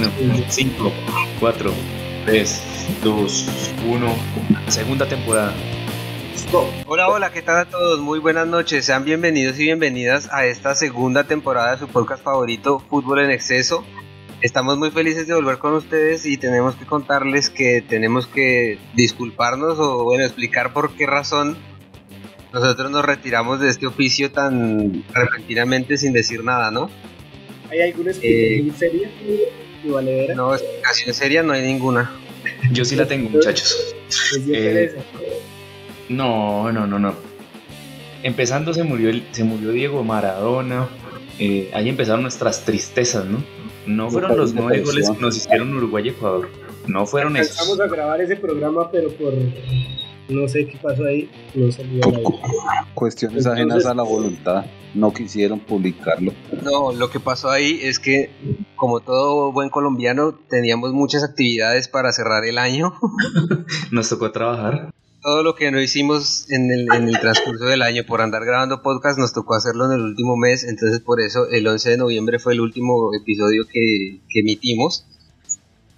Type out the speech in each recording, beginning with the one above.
Bueno, 5, 4, 3, 2, 1. Segunda temporada. Hola, hola, ¿qué tal a todos? Muy buenas noches. Sean bienvenidos y bienvenidas a esta segunda temporada de su podcast favorito, Fútbol en Exceso. Estamos muy felices de volver con ustedes y tenemos que contarles que tenemos que disculparnos o bueno, explicar por qué razón nosotros nos retiramos de este oficio tan repentinamente sin decir nada, ¿no? ¿Hay alguna explicación eh, seria y valedera? No, explicación seria no hay ninguna. Yo sí la tengo, muchachos. Eh, no, no, no, no. Empezando se murió, el, se murió Diego Maradona. Eh, ahí empezaron nuestras tristezas, ¿no? No fueron los nueve goles que nos hicieron Uruguay y Ecuador. No fueron esos. Vamos a grabar ese programa, pero por no sé qué pasó ahí, no salió Cuestiones ajenas a la voluntad, no quisieron publicarlo. No, lo que pasó ahí es que, como todo buen colombiano, teníamos muchas actividades para cerrar el año. Nos tocó trabajar. Todo lo que no hicimos en el, en el transcurso del año por andar grabando podcast nos tocó hacerlo en el último mes, entonces por eso el 11 de noviembre fue el último episodio que, que emitimos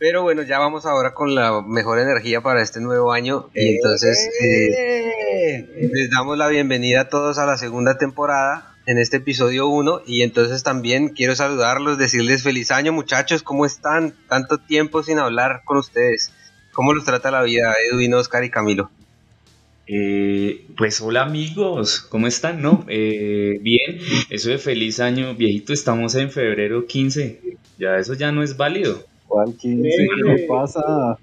pero bueno, ya vamos ahora con la mejor energía para este nuevo año y entonces eh, les damos la bienvenida a todos a la segunda temporada en este episodio 1 y entonces también quiero saludarlos, decirles feliz año muchachos, ¿cómo están? Tanto tiempo sin hablar con ustedes. ¿Cómo los trata la vida Edwin, Oscar y Camilo? Eh, pues hola amigos, ¿cómo están? No, eh, bien, eso de feliz año viejito, estamos en febrero 15, ya eso ya no es válido. ¿Cuál 15? ¿Qué pasa?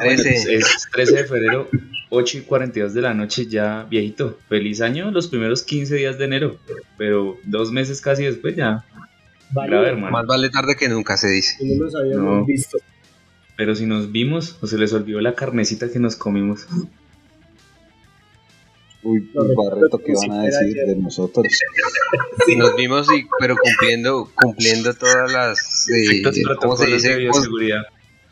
13. es 13 de febrero, 8 y 42 de la noche ya viejito. Feliz año los primeros 15 días de enero, pero dos meses casi después ya. Vale. Más vale tarde que nunca se dice. No nos habíamos visto. Pero si nos vimos o se les olvidó la carnecita que nos comimos. Uy, el barreto que van a decir de nosotros. Si nos vimos, y, pero cumpliendo cumpliendo todas las... Eh, ¿Cómo se dice? De bioseguridad.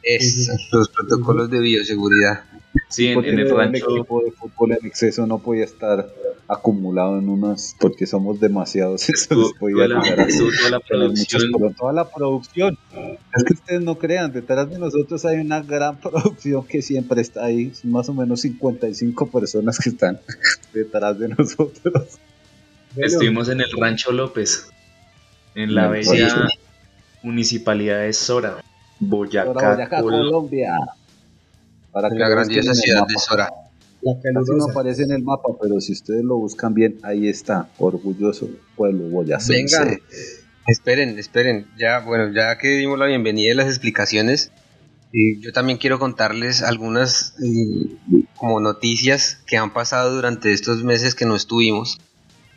Es, los protocolos de bioseguridad. Sí, en, el rancho. El equipo de fútbol en exceso no podía estar acumulado en unas, porque somos demasiados. Eso les podía la, toda la producción. toda la producción. Es que ustedes no crean, detrás de nosotros hay una gran producción que siempre está ahí. Son más o menos 55 personas que están detrás de nosotros. Estuvimos en el Rancho López, en la bella municipalidad de Sora, Boyacá, Colombia. Para que la grandiosa ciudad de Sora. Casi no aparece en el mapa, pero si ustedes lo buscan bien, ahí está. Orgulloso pueblo boyacense. Venga, esperen, esperen. Ya, bueno, ya que dimos la bienvenida y las explicaciones, yo también quiero contarles algunas como noticias que han pasado durante estos meses que no estuvimos.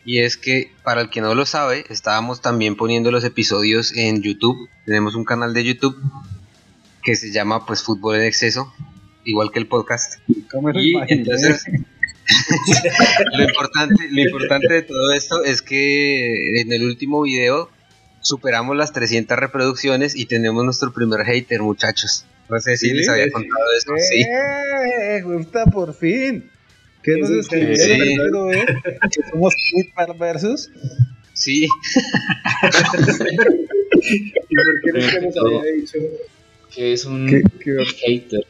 Y es que, para el que no lo sabe, estábamos también poniendo los episodios en YouTube. Tenemos un canal de YouTube que se llama pues Fútbol en Exceso igual que el podcast. y entonces, lo, importante, lo importante de todo esto es que en el último video superamos las 300 reproducciones y tenemos nuestro primer hater, muchachos. No sé si les había contado eso. sí. Eh, gusta por fin. ¿Qué nos escribieron? Sí. ¿Que somos muy perversos? Sí. ¿Y por qué no nos había dicho? Que es un hater.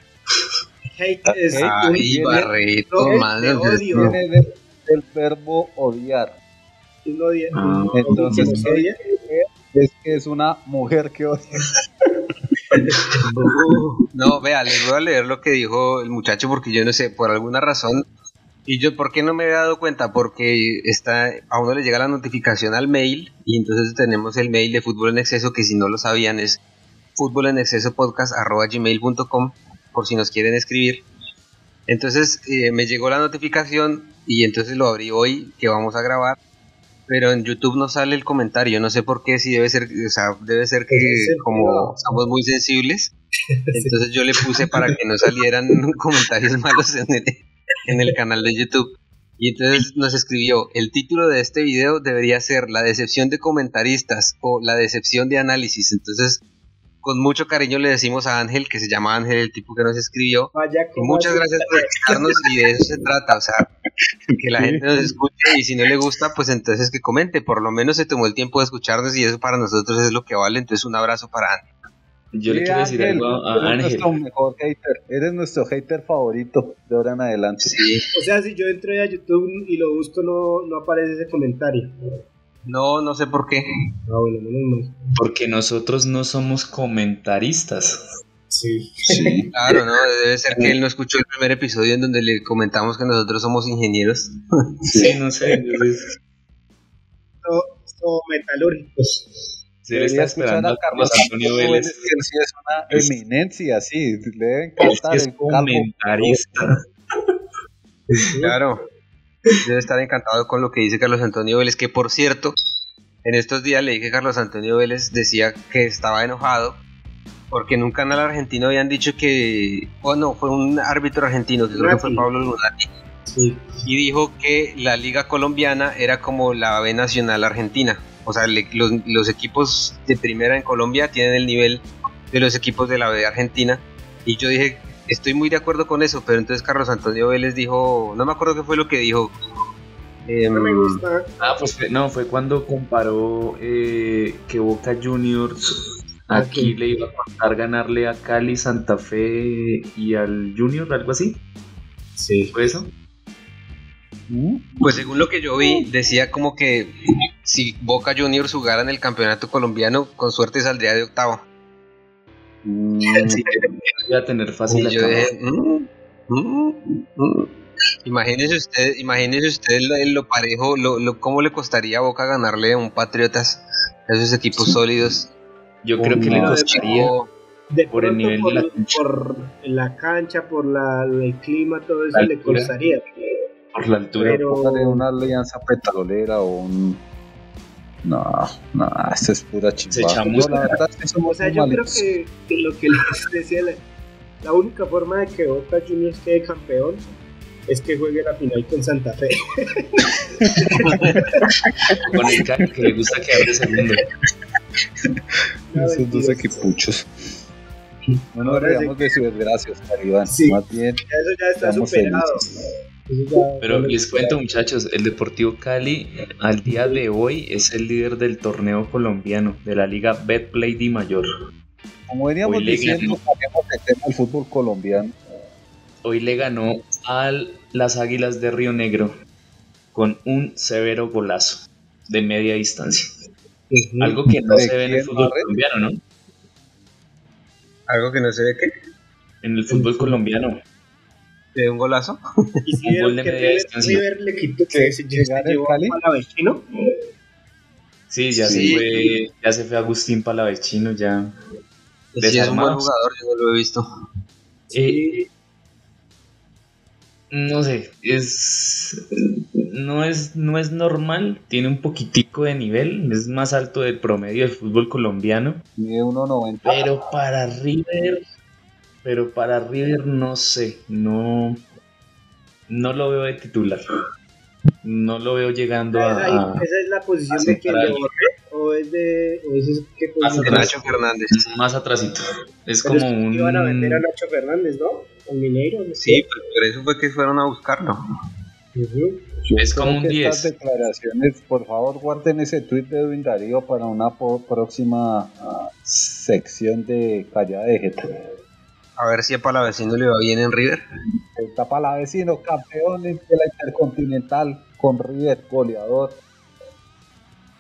Hate es Ay, barrito, madre Viene del, del verbo odiar. ¿Quién odia? Ah. Entonces, odia? es que es una mujer que odia. no, vea, les voy a leer lo que dijo el muchacho porque yo no sé, por alguna razón. Y yo, ¿por qué no me he dado cuenta? Porque está, a uno le llega la notificación al mail y entonces tenemos el mail de Fútbol en Exceso que si no lo sabían es gmail.com por si nos quieren escribir. Entonces eh, me llegó la notificación y entonces lo abrí hoy que vamos a grabar. Pero en YouTube no sale el comentario, no sé por qué, si debe ser, o sea, debe ser que como somos muy sensibles, entonces yo le puse para que no salieran comentarios malos en el, en el canal de YouTube. Y entonces nos escribió, el título de este video debería ser La decepción de comentaristas o La decepción de análisis. Entonces con mucho cariño le decimos a Ángel, que se llama Ángel, el tipo que nos escribió. muchas gracias por escucharnos y de eso se trata, o sea, que la gente nos escuche y si no le gusta, pues entonces que comente. Por lo menos se tomó el tiempo de escucharnos y eso para nosotros es lo que vale. Entonces un abrazo para Ángel. Yo le quiero decir algo a eres Ángel. nuestro mejor hater. Eres nuestro hater favorito de ahora en adelante. Sí. O sea, si yo entro a YouTube y lo busco, no, no aparece ese comentario. No, no sé por qué. Ah, bueno. Porque nosotros no somos comentaristas. Sí. Sí. Claro, no, debe ser que él no escuchó el primer episodio en donde le comentamos que nosotros somos ingenieros. Sí, no sé. entonces, Todo, todo metalúrgicos. Sí, él está esperando a Carlos Antonio Vélez. sí es una eminencia, sí. Le debe Es es comentarista. Claro. Debe estar encantado con lo que dice Carlos Antonio Vélez, que por cierto, en estos días leí que Carlos Antonio Vélez decía que estaba enojado porque en un canal argentino habían dicho que, o no, fue un árbitro argentino, que creo que fue. Pablo Lunati, Sí. y dijo que la liga colombiana era como la B nacional argentina. O sea, le- los, los equipos de primera en Colombia tienen el nivel de los equipos de la B argentina. Y yo dije, estoy muy de acuerdo con eso, pero entonces Carlos Antonio Vélez dijo, no me acuerdo qué fue lo que dijo. Em, No me gusta. Ah, pues no, fue cuando comparó eh, que Boca Juniors aquí Ok. le iba a contar ganarle a Cali, Santa Fe y al Junior, algo así. Sí. ¿Fue eso? Pues según lo que yo vi, decía como que si Boca Juniors jugara en el campeonato colombiano, con suerte saldría de octavo. Mm, Sí, a tener fácil yo dije, "Mm, mm, mm". imagínese usted, imagínese usted lo, lo parejo, lo, lo- cómo le costaría a Boca ganarle a un Patriotas, a esos equipos Sí. sólidos. Yo creo que le costaría. De Por el nivel de por, la cancha. por la cancha, por la, el clima, todo eso le costaría. Por la altura. Pero Póngale una alianza petrolera o un. No, no, esto es pura Se chimba. chamusca. Yo, la verdad, O sea, yo creo que, que lo que les decía, la, la única forma de que Boca Juniors quede campeón es que juegue la final con Santa Fe. Con el Cali que le gusta quedar de segundo. Esos dos equipuchos. No nos Ahora reíamos de su desgracias, Caribán. Sí. Más bien, Ya Eso ya está superado. felices. Ya- Pero les cuento muchachos, el Deportivo Cali al día de hoy es el líder del torneo colombiano de la liga Betplay Di Mayor. como veníamos Hoy diciendo, el tema del fútbol colombiano. Hoy le ganó a las Águilas de Río Negro con un severo golazo de media distancia. Algo que no ¿De se ve en el fútbol Barret? colombiano, ¿no? algo que no sé de qué, En el fútbol colombiano. De un golazo. Y si un gol de que media River, distancia. River le quitó ¿Que se llevó Cali? a Palavecino. Sí, ya Sí. se fue, ya se fue Agustín Palavecino, ya. Sí, es un buen jugador, yo no lo he visto. Eh, no sé, es no es no es normal, tiene un poquitico de nivel, es más alto del promedio del fútbol colombiano, Mide 1.90. pero para River, pero para River no sé, no no lo veo de titular. No lo veo llegando Ahí- a, esa es la posición a de quien de o es de o es qué Más atrás. Nacho Fernández. más atrasito. Es Pero como es que un iban a vender a Nacho Fernández, ¿no? Al Mineiro. ¿no? Sí, pues por eso fue que fueron a buscarlo. Ujú. es Creo como un que 10. Estas declaraciones, por favor, guarden ese tweet de Edwin Darío para una próxima ah, sección de Callada de Jeta. A ver si a Palavecino le va bien en River. Está para la vecino, campeones de la Intercontinental con River, goleador.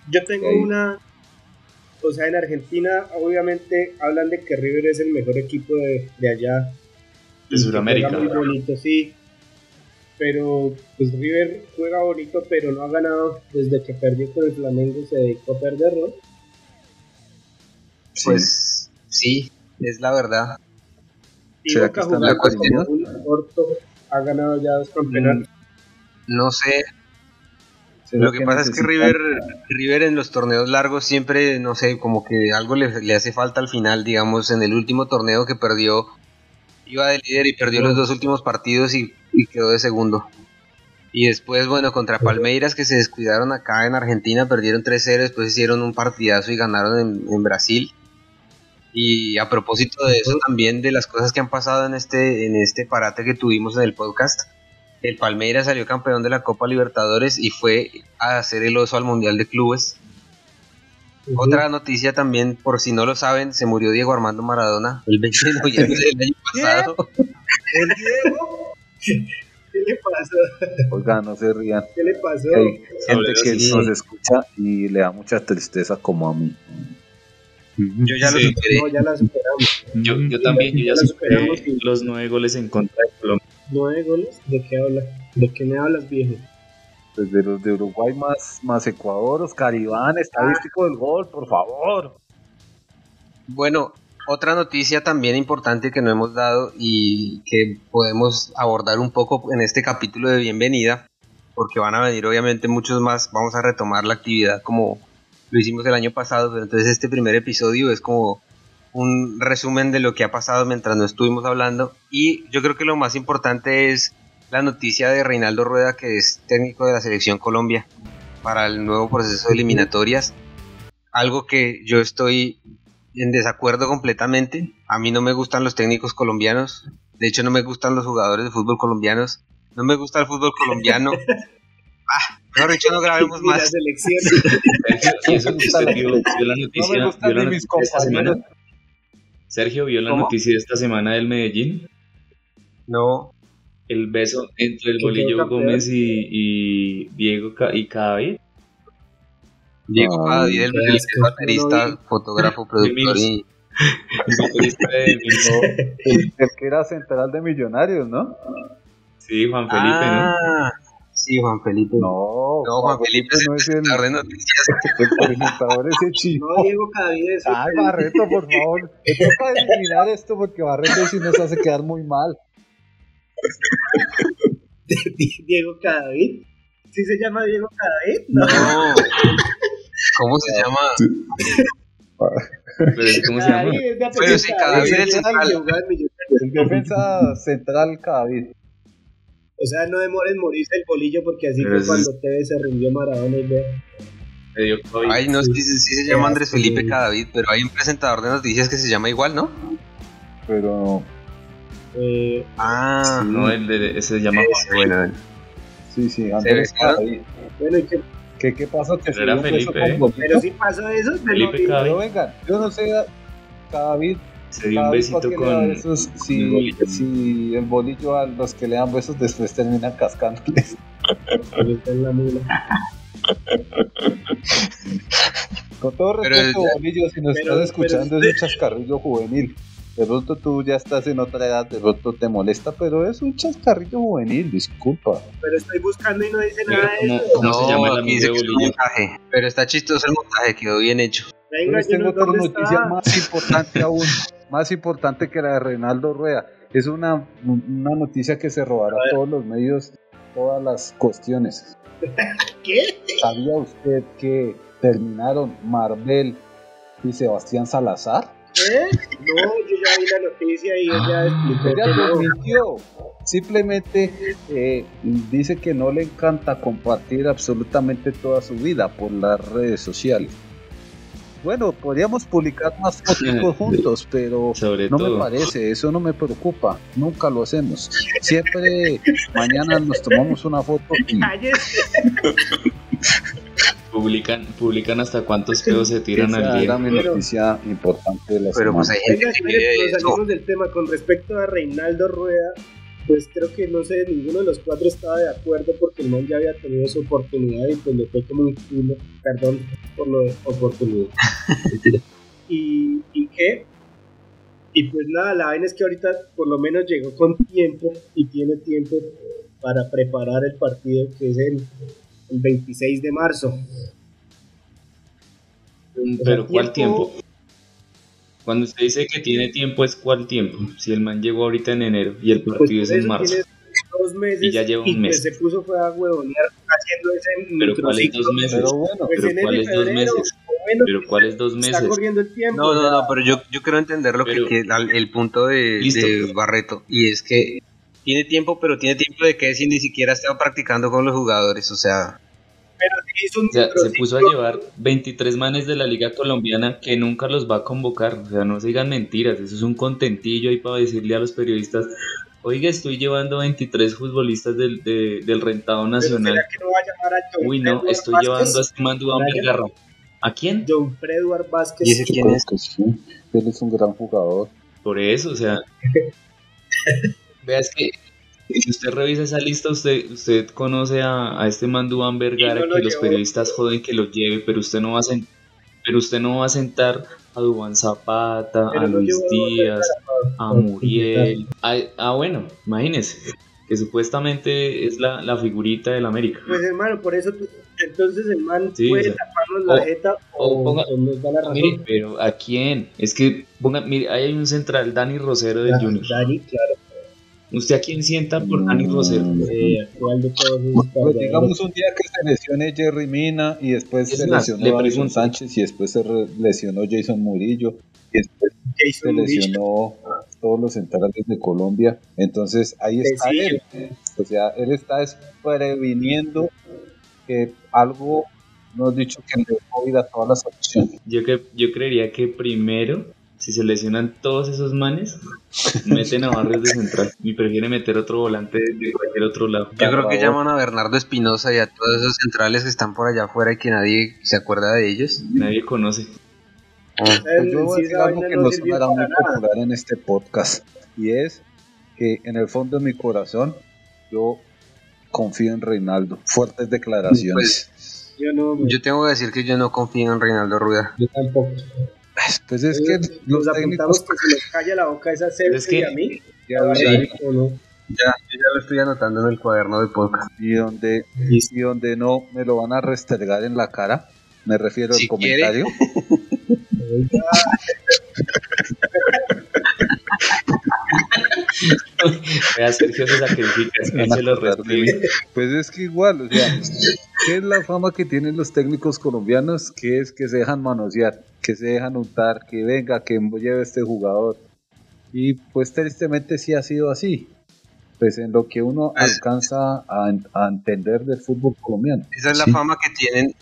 Yo tengo una. O sea, en Argentina, obviamente, hablan de que River es el mejor equipo de, de allá. de Sudamérica. Juega muy bonito, sí. Pero, pues River juega bonito, pero no ha ganado desde que perdió con el Flamengo. Se dedicó a perder, ¿no? Pues sí, es la verdad. Y ¿Será Boca que están jugando de acuerdo? como un orto ha ganado ya dos campeonatos. No sé, ¿Será Lo que pasa es que River, River en los torneos largos siempre, no sé, como que algo le, le hace falta al final, digamos, en el último torneo que perdió, iba de líder y perdió los dos últimos partidos y, y quedó de segundo. Y después, bueno, contra Palmeiras que se descuidaron acá en Argentina, perdieron 3-0, después hicieron un partidazo y ganaron en, en Brasil. Y a propósito de eso también, de las cosas que han pasado en este, en este parate que tuvimos en el podcast, el Palmeiras salió campeón de la Copa Libertadores y fue a hacer el oso al Mundial de Clubes. Otra noticia también, por si no lo saben, se murió Diego Armando Maradona el 20 de noviembre del año pasado. ¿El Diego? ¿Qué le pasó? Oiga, no se rían. ¿Qué le pasó? Hay gente que sí. nos escucha y le da mucha tristeza como a mí. Yo ya lo Sí. superé. No, ya la superamos. Yo, yo también, yo ya superé y- los nueve goles en contra de Colombia. ¿Nueve goles? ¿De qué habla? ¿De qué me hablas, viejo? Desde los de Uruguay más, más Ecuador, Oscar Iván, estadístico del gol, por favor. Bueno, otra noticia también importante que no hemos dado y que podemos abordar un poco en este capítulo de bienvenida, porque van a venir obviamente muchos más, vamos a retomar la actividad como lo hicimos el año pasado, pero entonces este primer episodio es como un resumen de lo que ha pasado mientras no estuvimos hablando y yo creo que lo más importante es la noticia de Reinaldo Rueda que es técnico de la selección Colombia para el nuevo proceso de eliminatorias algo que yo estoy en desacuerdo completamente. A mí no me gustan los técnicos colombianos. De hecho, no me gustan los jugadores de fútbol colombianos. No me gusta el fútbol colombiano. ah, mejor dicho, no grabemos más. Sergio, ¿y eso que usted vio, vio la No noticia, gustan vio la noticia de esta semana? Sergio, ¿vio la ¿Cómo? noticia de esta semana del Medellín? No, El beso entre el Bolillo. Gómez y, y Diego Ca- y Cadavid. Diego Ay, Cadavid, el el baterista, fotógrafo, productor y... El que era central de Millonarios, ¿no? Sí, Juan Felipe, ah, sí, Juan Felipe. No, No, Juan Felipe es no el es el, presentador de noticias. el presentador ese chico. No, Diego Cadavid es Ay, Barreto, por favor. Me toca eliminar esto porque Barreto sí nos hace quedar muy mal. Diego Cadavid. ¿Sí se llama Diego Cadavid? No. No. ¿Cómo se llama? ¿cómo se llama? Es Pero sí, Cadavid es central. El defensa central Cadavid. O sea, no demores morirse el bolillo porque así fue es- cuando TV se rindió Maradona y ve. Ay, no, sí, sí, sí se llama Andrés Felipe Cadavid, pero hay un presentador de noticias que se llama igual, ¿no? Pero Eh, Ah, No, el de, ese se llama Juan bueno. sí, sí, Andrés. Cadavid. bueno, ¿y qué? ¿Qué, ¿Qué pasa? Que Pero era con ¿eh? Pero sí pasó eso. pero Felipe no-. Pero venga, yo no sé, Cadavid, Se dio un besito ¿para qué le da con. besos el si, si el bolillo a los que le dan besos después terminan cascándoles. Con todo respeto, ya- bolillo, si nos pero- estás escuchando pero es un chascarrillo juvenil. De pronto tú ya estás en otra edad, de pronto te molesta, pero es un chascarrillo juvenil, disculpa. Pero estoy buscando y no dice Pero nada de ¿Cómo, eso. cómo se llama el amigo de Bolillo? montaje. Pero está chistoso el montaje, quedó bien hecho. Venga, Yo tengo Gino, otra ¿dónde noticia está? más importante aún, más importante que la de Reinaldo Rueda. Es una, una noticia que se robará todos los medios, todas las cuestiones. ¿Qué? ¿Sabía usted que terminaron Marvel y Sebastián Salazar? ¿Eh? No, yo ya vi la noticia y ella explicó Ella desmintió. Simplemente eh, dice que no le encanta compartir absolutamente toda su vida por las redes sociales. Bueno, podríamos publicar más fotos juntos, pero Sobre no me parece, eso no me preocupa, nunca lo hacemos. Siempre mañana nos tomamos una foto y. Publican, publican hasta cuántos pedos se tiran esa al era día. mi Pero- noticia importante de la Pero pues semana. hay gente Venga, que vive de eso. del tema. Con respecto a Reinaldo Rueda, pues creo que no sé, ninguno de los cuatro estaba de acuerdo porque el man ya había tenido su oportunidad y pues le fue como un culo. Perdón por lo de oportunidad. ¿Y, ¿Y qué? Y pues nada, la vaina es que ahorita por lo menos llegó con tiempo y tiene tiempo para preparar el partido que es el, el 26 de marzo. Pero ¿cuál tiempo- tiempo? Cuando usted dice que tiene tiempo, ¿es cuál tiempo? Si el man llegó ahorita en enero y el Pues partido es en eso marzo. tiene dos meses Y ya lleva un y, mes. pues se puso fue a huevonear haciendo ese Pero ¿cuáles dos meses? Pero bueno, Pues Pero ¿cuáles dos meses? Pero ¿cuáles dos está meses? corriendo el tiempo. No, no, no, pero yo, yo quiero entender lo que al- el punto de, Listo. de Barreto. Y es que tiene tiempo, pero tiene tiempo de que si ni siquiera estaba practicando con los jugadores. O sea, O sea, se puso a llevar 23 manes de la liga colombiana que nunca los va a convocar. O sea, no se digan mentiras. Eso es un contentillo ahí para decirle a los periodistas, oiga, estoy llevando 23 futbolistas del, de- del rentado nacional. ¿será que no va a llamar a John Uy, no, Edward estoy Vázquez? llevando a este man Duván Brian. Vergarra. ¿A quién? John Fredward Vázquez. ¿Y ese quién es? Él es un gran jugador. Por eso, o sea. Veas que si usted revisa esa lista, usted, usted conoce a, a este man Duván Vergara no lo que los periodistas joden que lo lleve, pero usted no va a sen- pero usted no va a sentar a Dubán Zapata, Pero a Luis Díaz, a Muriel. Ah, ah, bueno, imagínese, que supuestamente es la, la figurita del América. Pues hermano, por eso entonces el man Sí, puede o sea, taparnos la jeta o, o ponga- o nos da la razón. Mire, pero ¿a quién? Es que, ponga, mire, ahí hay un central, Dani Rosero del Ah, Junior. Dani, claro. ¿Usted a quién sienta por Dani Rosero? Eh, actual de todos esos Pues digamos un día que se lesione Jerry Mina y después Es se más, lesionó le. Sánchez y después se lesionó Jason Murillo y después se Jason Murillo. lesionó todos los centrales de Colombia. Entonces ahí está Sencillo. él. O sea, él está es previniendo que algo, no he dicho que le dé COVID a todas las opciones. Yo, que, yo creería que primero, si se lesionan todos esos manes, meten a Barrios de central y prefiere meter otro volante de cualquier otro lado. Yo creo que llaman a Bernardo Espinosa y a todos esos centrales que están por allá afuera y que nadie se acuerda de ellos. Nadie conoce. Pues yo voy a decir algo que no sonará muy popular en este podcast y es que en el fondo de mi corazón yo confío en Reinaldo. Fuertes declaraciones. Pues Yo no, yo tengo que decir que yo no confío en Reinaldo Rueda. yo tampoco. Pues, es que Nos los apuntamos técnicos que se nos calla la boca esa Es que- y a mí. ya. Ya, yo ya lo estoy anotando en el cuaderno de podcast. y donde y donde no me lo van a restregar en la cara. Me refiero Si al comentario. Vea, Sergio se sacrifica, es que se lo reescribe. Pues es que igual, o sea, ¿qué es la fama que tienen los técnicos colombianos? Que es que se dejan manosear, que se dejan untar, que venga, que lleve este jugador. Y pues tristemente sí ha sido así. Pues en lo que uno Pues- alcanza a, a entender del fútbol colombiano. Esa es la Sí. fama que tienen.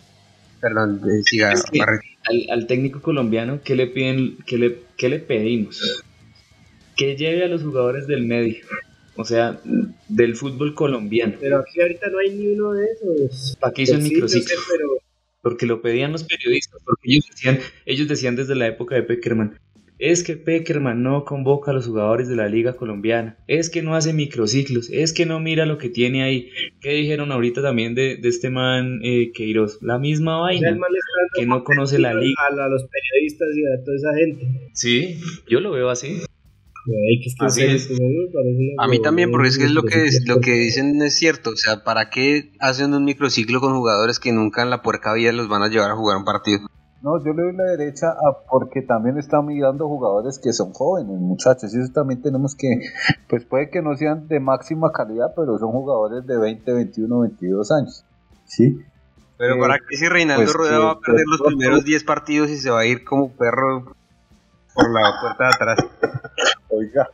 Perdón, eh, siga. Es que-. Al, al técnico colombiano, ¿qué le piden? ¿Qué le, qué le pedimos? Que lleve a los jugadores del medio. O sea, del fútbol colombiano. Pero aquí ahorita no hay ni uno de esos. ¿Para qué hizo el Pues sí, yo sé, microciclo? pero porque lo pedían los periodistas, porque ellos decían, ellos decían desde la época de Peckerman, es que Peckerman no convoca a los jugadores de la liga colombiana, es que no hace microciclos, es que no mira lo que tiene ahí. ¿Qué dijeron ahorita también de, de este man eh, Queiroz? La misma o sea, vaina, que no conoce la liga. a, a los periodistas y a toda esa gente. Sí, yo lo veo así. A mí también, porque es que es lo que, lo que dicen es cierto. O sea, ¿para qué hacen un microciclo con jugadores que nunca en la puerca vida los van a llevar a jugar un partido? No, yo le doy la derecha a porque también están mirando jugadores que son jóvenes, muchachos. Y eso también tenemos que, pues puede que no sean de máxima calidad, pero son jugadores de 20, 21, 22 años. Sí. Pero Eh, ¿para qué si Reinaldo pues Rueda va a perder los que- primeros 10 partidos y se va a ir como perro por la puerta de atrás? Oiga,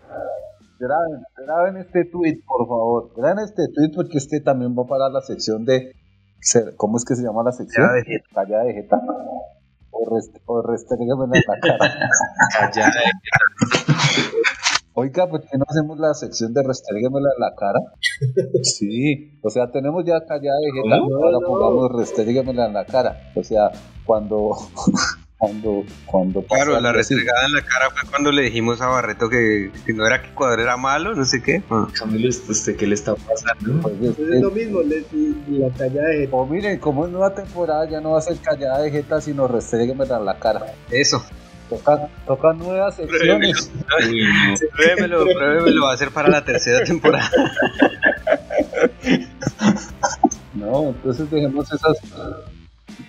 graben, graben este tweet, por favor. Graben este tweet porque este también va para la sección de. ¿Cómo es que se llama la sección? Ya de jeta. Calla de jeta. O, rest, o en la cara. Allá, Oiga, ¿por qué no hacemos la sección de restrígamela en la cara? Sí, o sea, tenemos ya callada de jeta, ahora No, no. pongamos restrígamela en la cara. O sea, cuando. Cuando. cuando pasa Claro, la restregada en la cara fue cuando le dijimos a Barreto que, que no era que Ecuador era malo, no sé qué. Ah. Camilo, ¿usted qué le está pasando? Pues, Entonces es lo mismo, le- la talla de O miren, como es nueva temporada, ya no va a ser callada de jeta, sino restrígamela en la cara. Eso. Toca, toca nuevas secciones. Pruébemelo, pruébemelo, va a ser para la tercera temporada. No, entonces dejemos esas.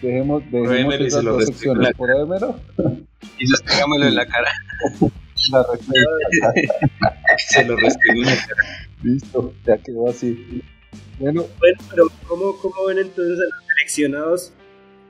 Dejemos, dejemos esas se lo dos secciones. en la Pruébemelo. Y restregámelo en la cara. La. Se lo restringo en la cara. Listo, ya quedó así. Bueno, Bueno, pero ¿cómo, cómo ven entonces a los seleccionados,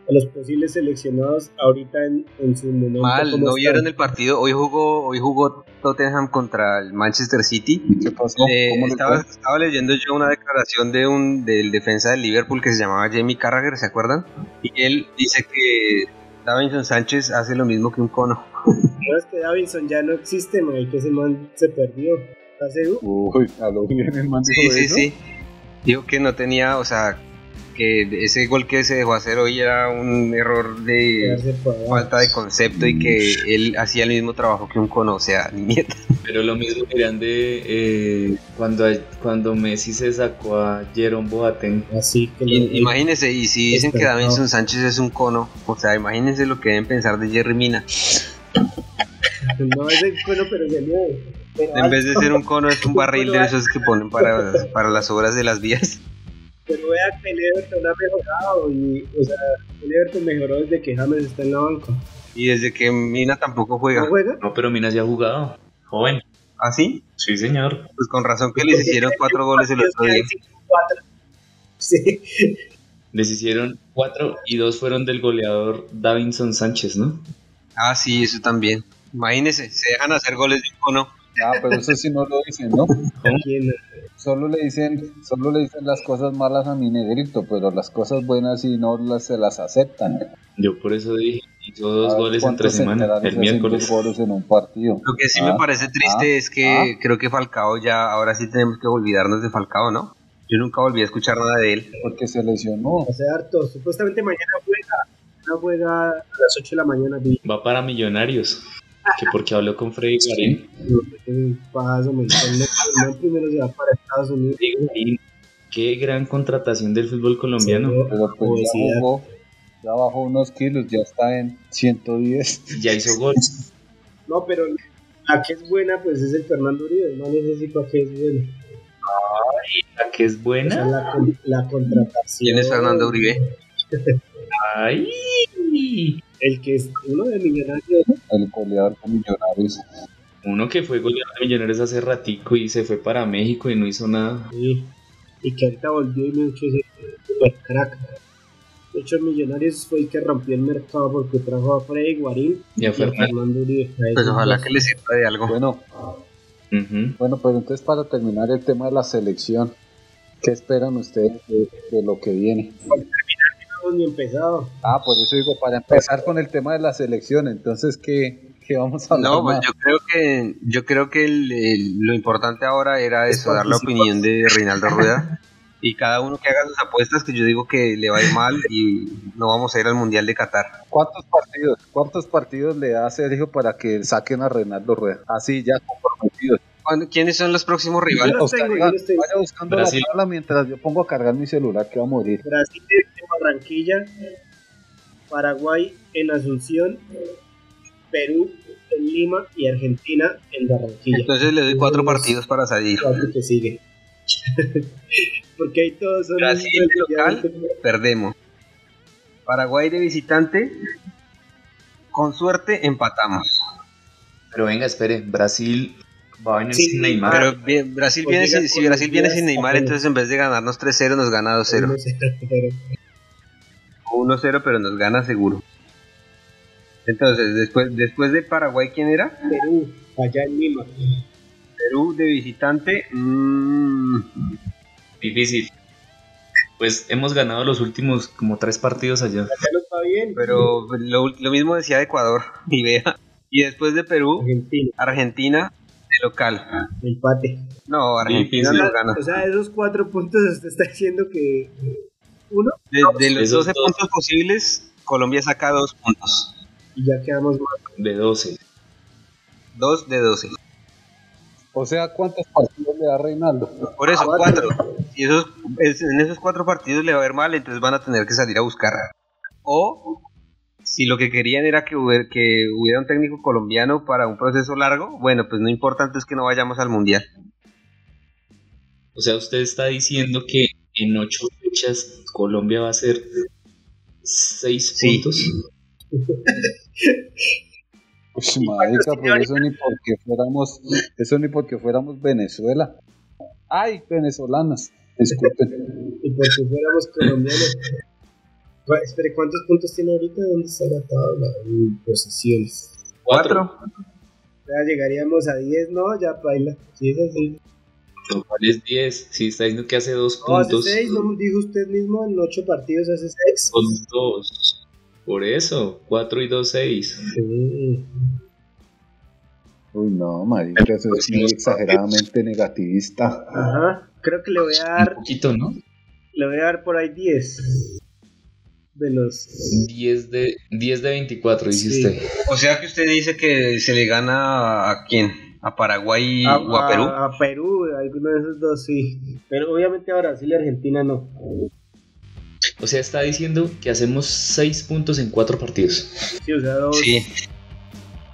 a los posibles seleccionados ahorita en, en su momento? Mal, ¿cómo no están? vieron el partido. Hoy jugó, hoy jugó Tottenham contra el Manchester City. ¿qué pasó? Eh, ¿Cómo le estaba, estaba leyendo yo una declaración de un del defensa del Liverpool que se llamaba Jamie Carragher, ¿se acuerdan? Y él dice que Davinson Sánchez hace lo mismo que un cono. No, es que Davinson ya no existe, man, y que ese man se perdió. ¿Estás seguro? Uy, a lo bien el man Sí, dijo sí, eso. sí. Dijo que no tenía, o sea, que ese gol que se dejó hacer hoy era un error de falta de concepto y que él hacía el mismo trabajo que un cono, o sea, ni mierda. Pero lo mismo dirán de eh, cuando, cuando Messi se sacó a Jerome Boateng. Así que imagínense, y si dicen que Davinson Sánchez es un cono, o sea, imagínense lo que deben pensar de Jerry Mina. no es el cono, pero se En vez de ser un cono, es un barril de esos que ponen para, para las obras de las vías. Vea que el Everton ha mejorado y, o sea, el Everton mejoró desde que James está en la banca. Y desde que Mina tampoco juega. ¿No juega? No, pero Mina ya ha jugado. Joven. ¿Ah, sí? Sí, señor. Pues con razón que les hicieron cuatro goles el otro día. Sí. Les hicieron cuatro y dos fueron del goleador Davinson Sánchez, ¿no? Ah, sí, eso también. Imagínense, se dejan hacer goles de un cono. Ah, pero eso sí no lo dicen, ¿no? Solo le dicen, solo le dicen las cosas malas a mi negrito, pero las cosas buenas sí no las, se las aceptan. Yo por eso dije, hizo dos goles entre semana, el miércoles. goles en un partido. Lo que sí me ah, parece triste ah, es que ah. creo que Falcao ya, ahora sí tenemos que olvidarnos de Falcao, ¿no? Yo nunca volví a escuchar nada de él. Porque se lesionó. Hace harto, supuestamente mañana juega, mañana juega a las 8 de la mañana. Va para Millonarios que porque habló con Freddy Garín. primero se va para Estados Unidos. Qué gran contratación del fútbol colombiano. Pero pues ya, bajó, ya bajó unos kilos, ya está en 110. Ya hizo gol. No, pero la que es buena, pues es el Fernando Uribe. No necesito a que es buena. Ay, la que es buena. la, la contratación. ¿Quién es Fernando Uribe? Ay. El que es uno de Millonarios. El goleador de Millonarios. Uno que fue goleador de Millonarios hace ratico y se fue para México y no hizo nada. Sí. Y que ahorita volvió y me echó ese super crack. De hecho, Millonarios fue el que rompió el mercado porque trajo a Freddy Guarín y a, Fernando Uribe. Pues ojalá que le sirva de algo. Bueno, bueno, pues entonces para terminar el tema de la selección, ¿qué esperan ustedes de, lo que viene? Ni empezado. Ah, por eso digo, para empezar con el tema de la selección, entonces, ¿qué, qué vamos a hablar? No, pues yo creo que, yo creo que lo importante ahora era eso, dar la opinión de Reinaldo Rueda. y cada uno que haga sus apuestas, que yo digo que le va a ir mal y no vamos a ir al Mundial de Qatar. ¿Cuántos partidos, cuántos partidos le da Sergio para que saquen a Reinaldo Rueda? Así ya comprometidos. ¿Quiénes son los próximos rivales? Vaya buscando la tabla mientras yo pongo a cargar mi celular que va a morir. Brasil en Barranquilla, Paraguay en Asunción, Perú en Lima y Argentina en Barranquilla. Entonces le doy cuatro partidos para salir. Cuatro que sigue. Porque ahí todos son Brasil de local, perdemos. Paraguay de visitante, con suerte empatamos. Pero venga, espere, Brasil Va a venir sin Neymar. Pero Brasil viene sin, si Brasil viene sin Neymar, entonces en vez de ganarnos 3-0 nos gana 2-0. 1-0, pero nos gana seguro. Entonces, después, después de Paraguay, ¿quién era? Perú, allá en Lima. Perú de visitante. Mmm. Difícil. Pues hemos ganado los últimos como tres partidos allá. Allá no está bien. Pero lo, lo mismo decía de Ecuador. Y vea. Y después de Perú, Argentina. Argentina local. Empate. No, Argentina no gana. O sea, esos cuatro puntos usted está diciendo que uno. De, los 12 puntos posibles, Colombia saca dos puntos. Y ya quedamos más. De 12. Dos de 12. O sea, ¿cuántos partidos le da Reinaldo? Por eso, ah, cuatro. Y esos, en esos cuatro partidos le va a ver mal, entonces van a tener que salir a buscar. O si lo que querían era que hubiera, que hubiera un técnico colombiano para un proceso largo, bueno, pues no importa es que no vayamos al mundial. O sea, usted está diciendo que en ocho fechas Colombia va a ser seis puntos. Pues marica, pues eso ni porque fuéramos, eso ni porque fuéramos Venezuela. Ay, venezolanas, disculpen. y porque fuéramos colombianos. Espere, ¿cuántos puntos tiene ahorita? ¿Dónde está la tabla? En posiciones. ¿Cuatro? Ya llegaríamos a 10, ¿no? Ya baila. Sí, es así. ¿Cuál es 10? Si está diciendo que hace 2 puntos. Hace 6, ¿no? Dijo usted mismo, en 8 partidos hace 6. Con 2. Por eso, 4 y 2, 6. Sí. Uy, no, marica, eso es muy exageradamente negativista. Ajá, creo que le voy a dar. Un poquito, ¿no? le voy a dar por ahí 10 de los 10 de, 10 de 24, Sí. hiciste. O sea que usted dice que se le gana a quién? ¿A Paraguay a, o a Perú? a- a Perú, alguno de esos dos sí. Pero obviamente a Brasil y Argentina no. O sea, está diciendo que hacemos 6 puntos en 4 partidos. Sí, o sea, dos, Sí,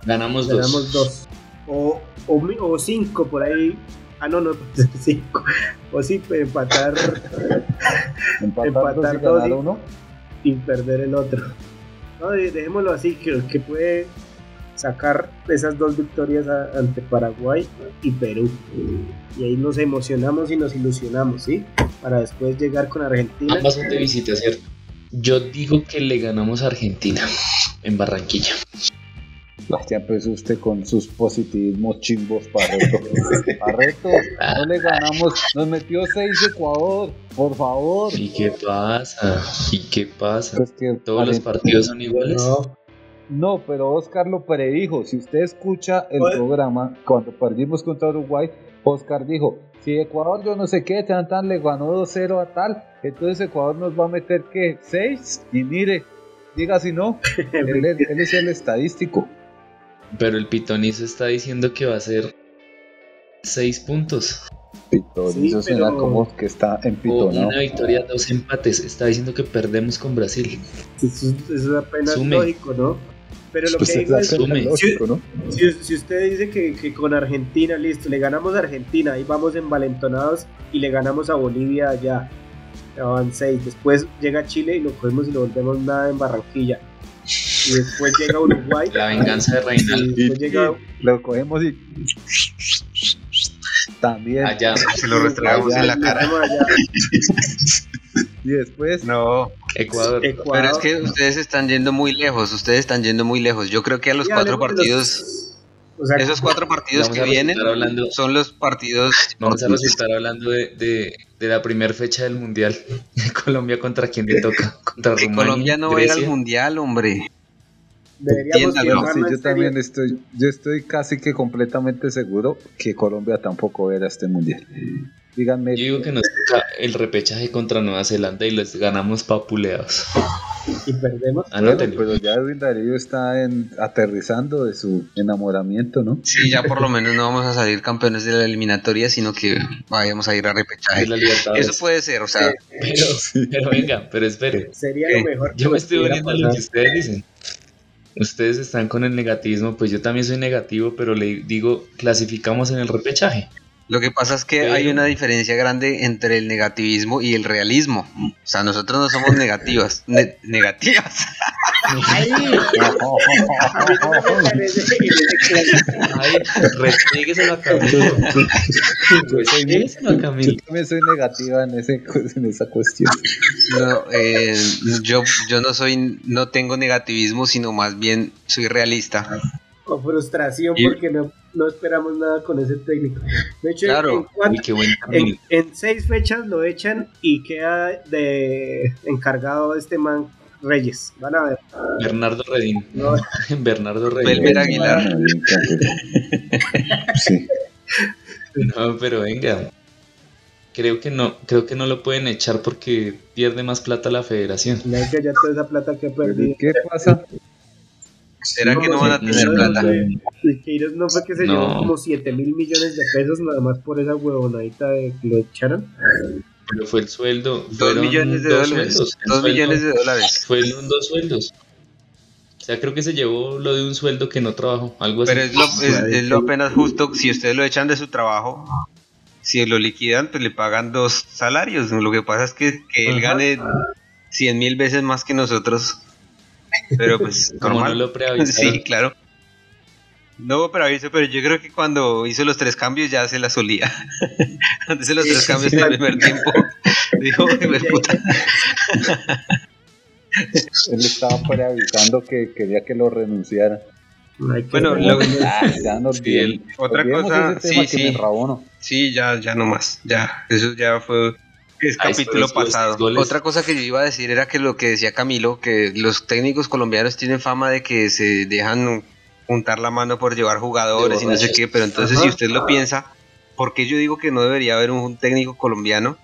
Ganamos 2. ganamos dos. O, o, mi- o cinco por ahí. Ah, no, no, cinco. O sí, pues, empatar Empatar, Empatar dos y ganar y- uno. Sin perder el otro. No, de- dejémoslo así, que, que puede sacar esas dos victorias ante Paraguay y Perú. Y ahí nos emocionamos y nos ilusionamos, ¿sí? Para después llegar con Argentina. Ambas de visita, ¿cierto? Yo digo que le ganamos a Argentina en Barranquilla. Ya empezó usted con sus positivismos chimbos, Parreto. Parreto, no le ganamos. Nos metió 6 Ecuador, por favor. ¿Y qué pasa? ¿Y qué pasa? Pues que ¿Todos los partidos son iguales? No, No, pero Oscar lo predijo. Si usted escucha el Oye. programa, cuando perdimos contra Uruguay, Oscar dijo, si Ecuador yo no sé qué, tan tan le ganó 2-0 a tal, entonces Ecuador nos va a meter que 6 y mire, diga si no, él, él- él es el estadístico. Pero el pitonizo está diciendo que va a ser 6 puntos. Pitón, Sí, suena pero- como que está O empitonado. una victoria, dos empates. Está diciendo que perdemos con Brasil. eso, es- eso es apenas Sume. lógico, ¿no? Pero lo Pues que es digo es, lógico, ¿no? si, si usted dice que, que con Argentina, listo, le ganamos a Argentina, ahí vamos envalentonados y le ganamos a Bolivia allá. Ya van seis. Después llega Chile y lo cogemos y lo volvemos nada en Barranquilla. Y después llega Uruguay. La venganza de y Reinaldo. después llega Lo cogemos y también. Allá. se lo restregamos en la cara. Y después, No, Ecuador. Ecuador. pero es que ustedes están yendo muy lejos, ustedes están yendo muy lejos. Yo creo que a los cuatro los- partidos, o sea, esos cuatro partidos que vienen hablando- son los partidos Vamos a resultar hablando de, de, de la primera fecha del Mundial. Colombia contra quién le toca. Contra Que Rumania. Colombia no va a ir al Grecia. mundial, hombre. Deberíamos firmar sí, yo también estoy, yo estoy casi que completamente seguro que Colombia tampoco era este mundial. Díganme, Yo digo que nos toca el repechaje contra Nueva Zelanda y les ganamos papuleados. y perdemos. bueno, Anótenlo. pero ya Edwin Darío está en, aterrizando de su enamoramiento, ¿no? Sí, ya por lo menos no vamos a salir campeones de la eliminatoria, sino que vayamos a ir a repechaje. Eso puede ser, o sea, Pero, pero venga, pero espere. Sería lo mejor. que Yo me estoy uniendo a lo que ustedes dicen. Ustedes están con el negativismo, pues yo también soy negativo, pero le digo, clasificamos en el repechaje. Lo que pasa es que Pero- hay una diferencia grande entre el negativismo y el realismo. O sea, nosotros no somos negativas, ne- negativas. Ay, Camilo. A Camilo. Yo también soy negativa en, ese, en esa cuestión. No, eh, yo, yo no soy, no tengo negativismo, sino más bien soy realista. O frustración porque no, no esperamos nada con ese técnico. De hecho, Claro. en, Uy, cuatro- qué buen en, seis fechas lo echan y queda de encargado este man Reyes. Van a ver. Bernardo Redín. No, Bernardo Redín. Belver Aguilar. Sí. No, pero venga. Creo que no, creo que no lo pueden echar porque pierde más plata la federación. no que ya toda esa plata que ha Pero ¿y perdido. ¿Qué pasa? ¿Será que no van a tener plata? Queiroz no fue que se No. llevó como 7 mil millones de pesos nada más por esa huevonadita de que lo echaron. Pero fue el sueldo. Dos fueron millones de dos dólares. millones de dólares. Fueron dos sueldos. O sea, creo que se llevó lo de un sueldo que no trabajó. Algo así. Pero es lo, es, es lo apenas justo, si ustedes lo echan de su trabajo, si lo liquidan, pues le pagan dos salarios. Lo que pasa es que, que él gane 100 mil veces más que nosotros. Pero pues Como no lo preavisaron. Sí, claro. No hubo preaviso, pero yo creo que cuando hizo los tres cambios ya se la solía. Cuando hizo los tres cambios sí. en el primer tiempo, dijo, "Hijo de puta". Él estaba preavisando que quería que lo renunciara. Que Bueno, lo- Ah, ya no Sí, Otra cosa, sí, sí. Sí, ya, ya no más. Ya, eso ya fue. Es capítulo pasado. Otra cosa que yo iba a decir era que lo que decía Camilo, que los técnicos colombianos tienen fama de que se dejan juntar la mano por llevar jugadores y no sé qué, pero entonces Ajá. si usted lo piensa, ¿por qué yo digo que no debería haber un técnico colombiano?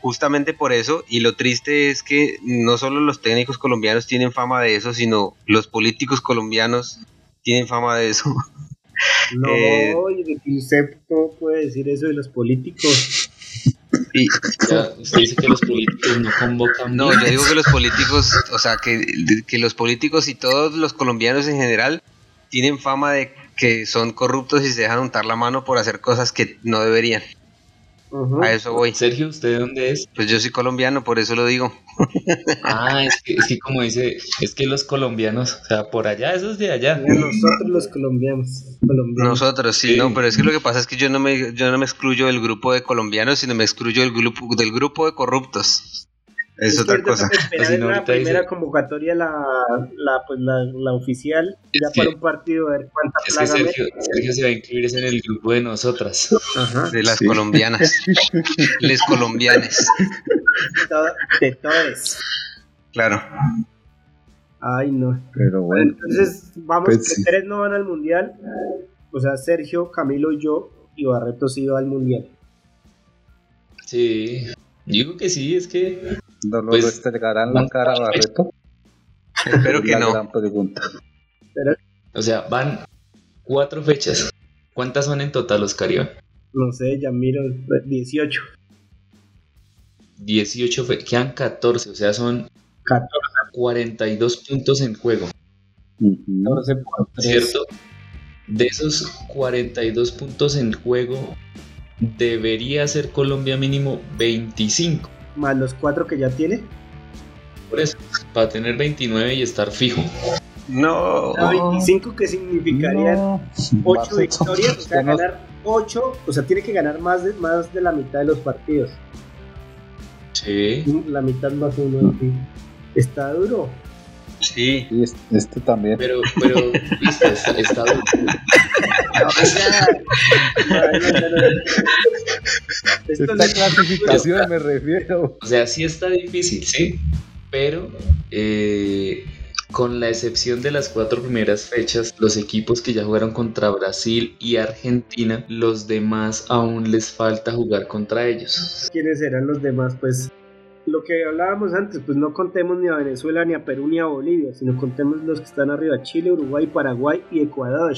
justamente por eso, y lo triste es que no solo los técnicos colombianos tienen fama de eso, sino los políticos colombianos tienen fama de eso. No, Eh, y usted no puede decir eso de los políticos. Y, Ya, usted dice que los políticos no convocan. no, bien. yo digo que los políticos, o sea, que, que los políticos y todos los colombianos en general tienen fama de que son corruptos y se dejan untar la mano por hacer cosas que no deberían. A eso voy. Sergio, ¿usted de dónde es? Pues yo soy colombiano, por eso lo digo. Ah, es que, es que como dice, es que los colombianos, o sea, por allá, esos de allá. Nosotros los colombianos. colombianos. Nosotros sí, Sí. no, pero es que lo que pasa es que yo no me, yo no me excluyo del grupo de colombianos, sino me excluyo del grupo, del grupo de corruptos. Es, que otra cosa. esperar no, la primera dice- convocatoria, la, la, pues la, la oficial, Es ya que- para un partido, a ver cuánta Es que plaga Sergio, Sergio se va a incluir en el grupo de nosotras. Ajá. De las Sí. colombianas. Les colombianes. De todos. Claro. Ay, no. Pero bueno, Entonces, vamos, Pues que sí. tres no van al mundial. O sea, Sergio, Camilo y yo, y Barreto sí va al mundial. Sí, digo que sí, es que ¿no lo Pues, restregarán la cara a Barreto? Espero que la no. gran pregunta. O sea, van cuatro fechas. ¿Cuántas son en total, Oscar Iván? No sé, ya miro, 18. 18 fe quedan 14, o sea, son 14 42 puntos en juego, Ujú. por tres. ¿cierto? De esos 42 puntos en juego, debería ser Colombia mínimo 25. Más los cuatro que ya tiene. Por eso, para tener 29 y estar fijo. No. A 25 que significaría No, 8 Barreto, victorias, o sea, ganar 8, o sea, tiene que ganar más de, más de la mitad de los partidos. Sí. La mitad más uno. sí. Está duro. Sí. y es- este también. Pero, pero, listo, está, está duro. No, no, no. Esto Esta clasificación me refiero. O sea, sí está difícil, sí. Pero eh, con la excepción de las cuatro primeras fechas, los equipos que ya jugaron contra Brasil y Argentina, los demás aún les falta jugar contra ellos. quiénes serán los demás, pues lo que hablábamos antes, pues no contemos ni a Venezuela, ni a Perú, ni a Bolivia, sino contemos los que están arriba, Chile, Uruguay, Paraguay y Ecuador.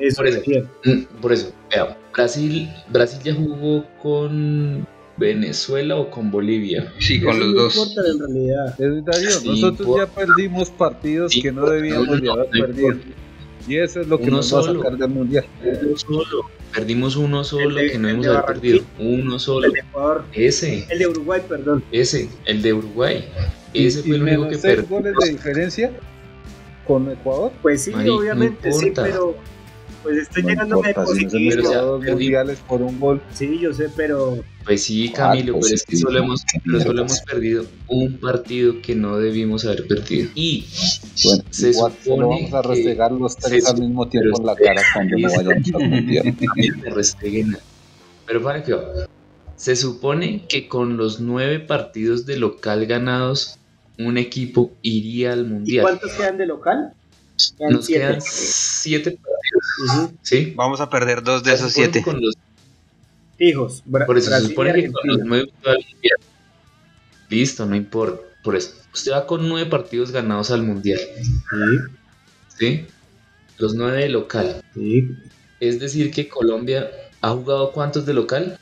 Eso Por eso. Mm, Por eso, vea, Brasil, Brasil ya jugó con Venezuela o con Bolivia. Sí, con Eso los no dos. importa en realidad. Es Darío, Sí, nosotros por- ya perdimos partidos Sí, que no por- debíamos de no, haber no perdido. Y eso es lo que Uno nos va a solo. sacar del mundial. Uno solo. Perdimos uno solo de- que no hemos de haber perdido. Uno solo. El de Ecuador, Ese, el de Uruguay, perdón. ese, el de Uruguay. Ese Y- fue y el único menos que perdió. goles de diferencia con Ecuador. Pues sí, obviamente, sí, pero pues estoy No llegando a importa, si dos perdí- mundiales por un gol. Sí, yo sé, pero Pues sí, Camilo, Ah, pero es que solo hemos, pero solo hemos perdido un partido que no debimos haber perdido. Y Bueno, Se igual supone vamos a restregar los tres al mismo tiempo en la cara cuando no vayamos al mundial. Pero para que. Se supone que con los nueve partidos de local ganados, un equipo iría al ¿y mundial. cuántos quedan de local? Quedan Nos siete. quedan siete partidos, Ujú. ¿sí? Vamos a perder dos de Se esos siete. con los- Fijos. Bra- por eso se Brasil y supone que con los nueve va al mundial. Listo, no importa. Por eso, usted va con nueve partidos ganados al mundial, Sí, ¿sí? Los nueve de local. sí. Es decir, que Colombia ha jugado cuántos de local?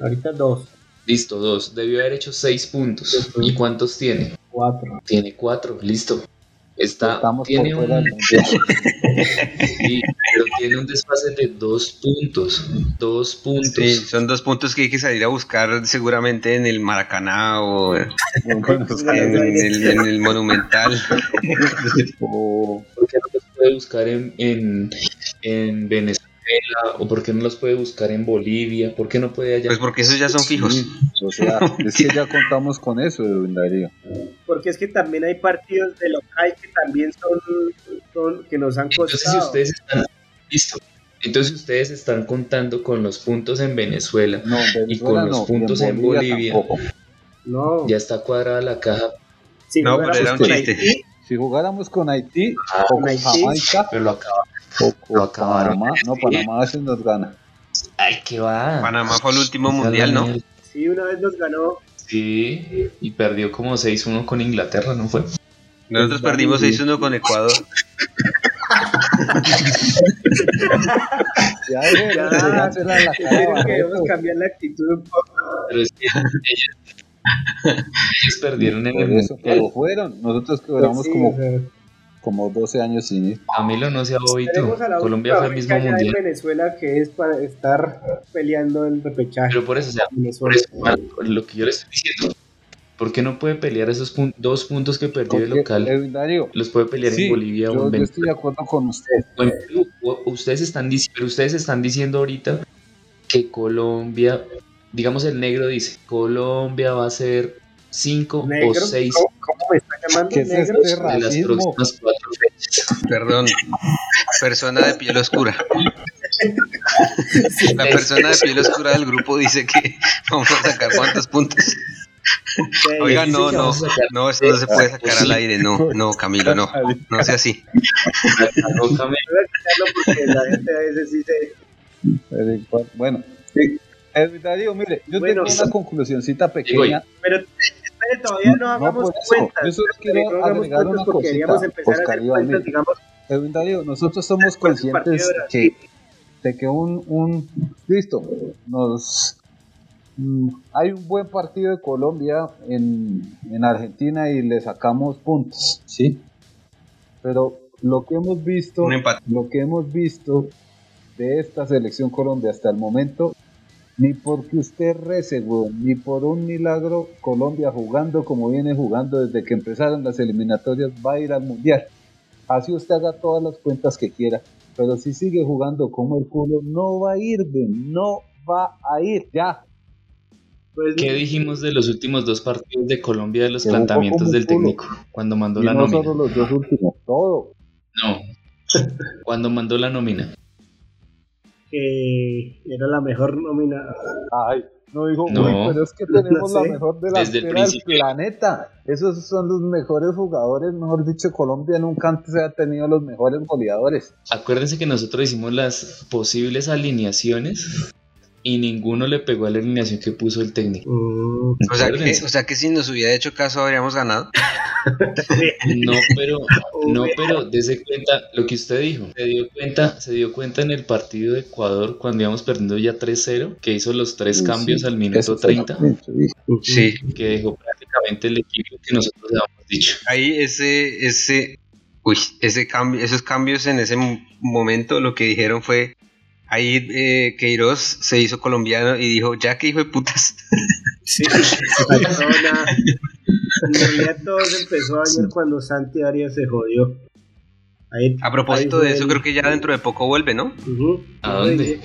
Ahorita dos, Listo, dos. Debió haber hecho seis puntos. ¿Y cuántos tiene? cuatro. Tiene cuatro, listo. Está, Estamos tiene un, sí, pero tiene un desfase de dos puntos. Dos puntos. Sí, son dos puntos que hay que salir a buscar seguramente en el Maracaná o en Bueno, el, en el Monumental. o- ¿Por qué no los puede buscar en, en, en Venezuela? ¿O por qué no los puede buscar en Bolivia? ¿Por qué no puede allá? Pues porque esos ya son fijos. sí, o sea, es que ya contamos con eso, Edwin Darío. Porque es que también hay partidos de local que también son, son que nos han Entonces, si costado. ustedes están. Listo. Entonces, ustedes están contando con los puntos en Venezuela. No, Y con los no, puntos en Bolivia. No, Ya está cuadrada la caja, si No, jugáramos pero era un con chiste. Haití, Si jugáramos con Haití Ah, o con con Haití. Jamaica pero lo acaba. O con lo acabaron. Panamá, no, Panamá a veces nos gana. Ay, ¿qué va? Panamá fue el último la mundial, ¿no? Sí, una vez nos ganó. Sí, y perdió como 6-1 con Inglaterra, ¿no fue? Nosotros perdimos 6-1 con Ecuador. ya, ya, ya, ya la cara, queremos cambiar la actitud un poco. Pero es que ellos, ellos perdieron en el eso, pero fueron. Nosotros quedamos Sí, como, como 12 años sin ir. Camilo no sea bobito. Colombia fue el mismo mundial. en Venezuela que es para estar peleando el repechaje. Pero por eso, o sea, por eso, lo que yo le estoy diciendo, ¿por qué no puede pelear esos pun- dos puntos que perdió el local? Darío, Los puede pelear sí, en Bolivia o yo, en yo Venezuela. estoy de acuerdo con usted. Ustedes están, pero ustedes están diciendo ahorita que Colombia, digamos el negro dice, Colombia va a ser 5 o ¿Negro? 6 ¿Cómo, cómo me está llamando ¿Qué es negro? este de las próximas cuatro fechas. Perdón. Persona de piel oscura. La persona de piel oscura del grupo dice que vamos a sacar cuántos puntos. Oiga, no, no, no, esto no se puede sacar al aire, no, no, Camilo, no, no sea así. Porque la gente a veces Bueno, sí. Edwin Darío, mire, yo Bueno, tengo una conclusioncita pequeña. Pero espere, todavía no hagamos eso, cuentas. yo solo quiero no agregar una porque cosita, queríamos empezar a Oscar hacer digamos, Edwin Darío, nosotros somos conscientes de que, Brasil. de que un, un listo, nos mm, hay un buen partido de Colombia en, en Argentina y le sacamos puntos, ¿sí? Pero lo que hemos visto, Un empate. lo que hemos visto de esta selección Colombia hasta el momento, ni porque usted rece, weón, ni por un milagro Colombia jugando como viene jugando desde que empezaron las eliminatorias va a ir al mundial. Así usted haga todas las cuentas que quiera, pero si sigue jugando como el culo, no va a ir, no va a ir, ya. Pues, ¿Qué dijimos de los últimos dos partidos de Colombia de los planteamientos del técnico? Cuando mandó Y la no nómina. solo los dos últimos, todo. No. Cuando mandó la nómina. Que era la mejor nómina. Ay, no digo, No. uy, pero es que tenemos No la mejor Desde el delantera del principio. planeta. Esos son los mejores jugadores, mejor dicho, Colombia nunca antes ha tenido los mejores goleadores. Acuérdense que nosotros hicimos las posibles alineaciones y ninguno le pegó a la alineación que puso el técnico. Mm, O sea, que, o sea que si nos hubiera hecho caso habríamos ganado. No, pero, no, pero dése cuenta lo que usted dijo. Se dio cuenta, se dio cuenta en el partido de Ecuador cuando íbamos perdiendo ya 3-0, que hizo los tres Sí, cambios sí. al minuto Eso fue lo 30, que yo dije. Sí. que dejó prácticamente el equipo que nosotros habíamos dicho. Ahí ese, ese, uy, ese cambio, esos cambios en ese momento lo que dijeron fue, ahí eh, Queiroz se hizo colombiano y dijo, ya que hijo de putas. Sí, nada. En realidad todo se empezó ayer cuando Santi Arias se jodió. Ahí, A propósito ahí de eso, el- creo que ya dentro de poco vuelve, ¿no? ¿A dónde?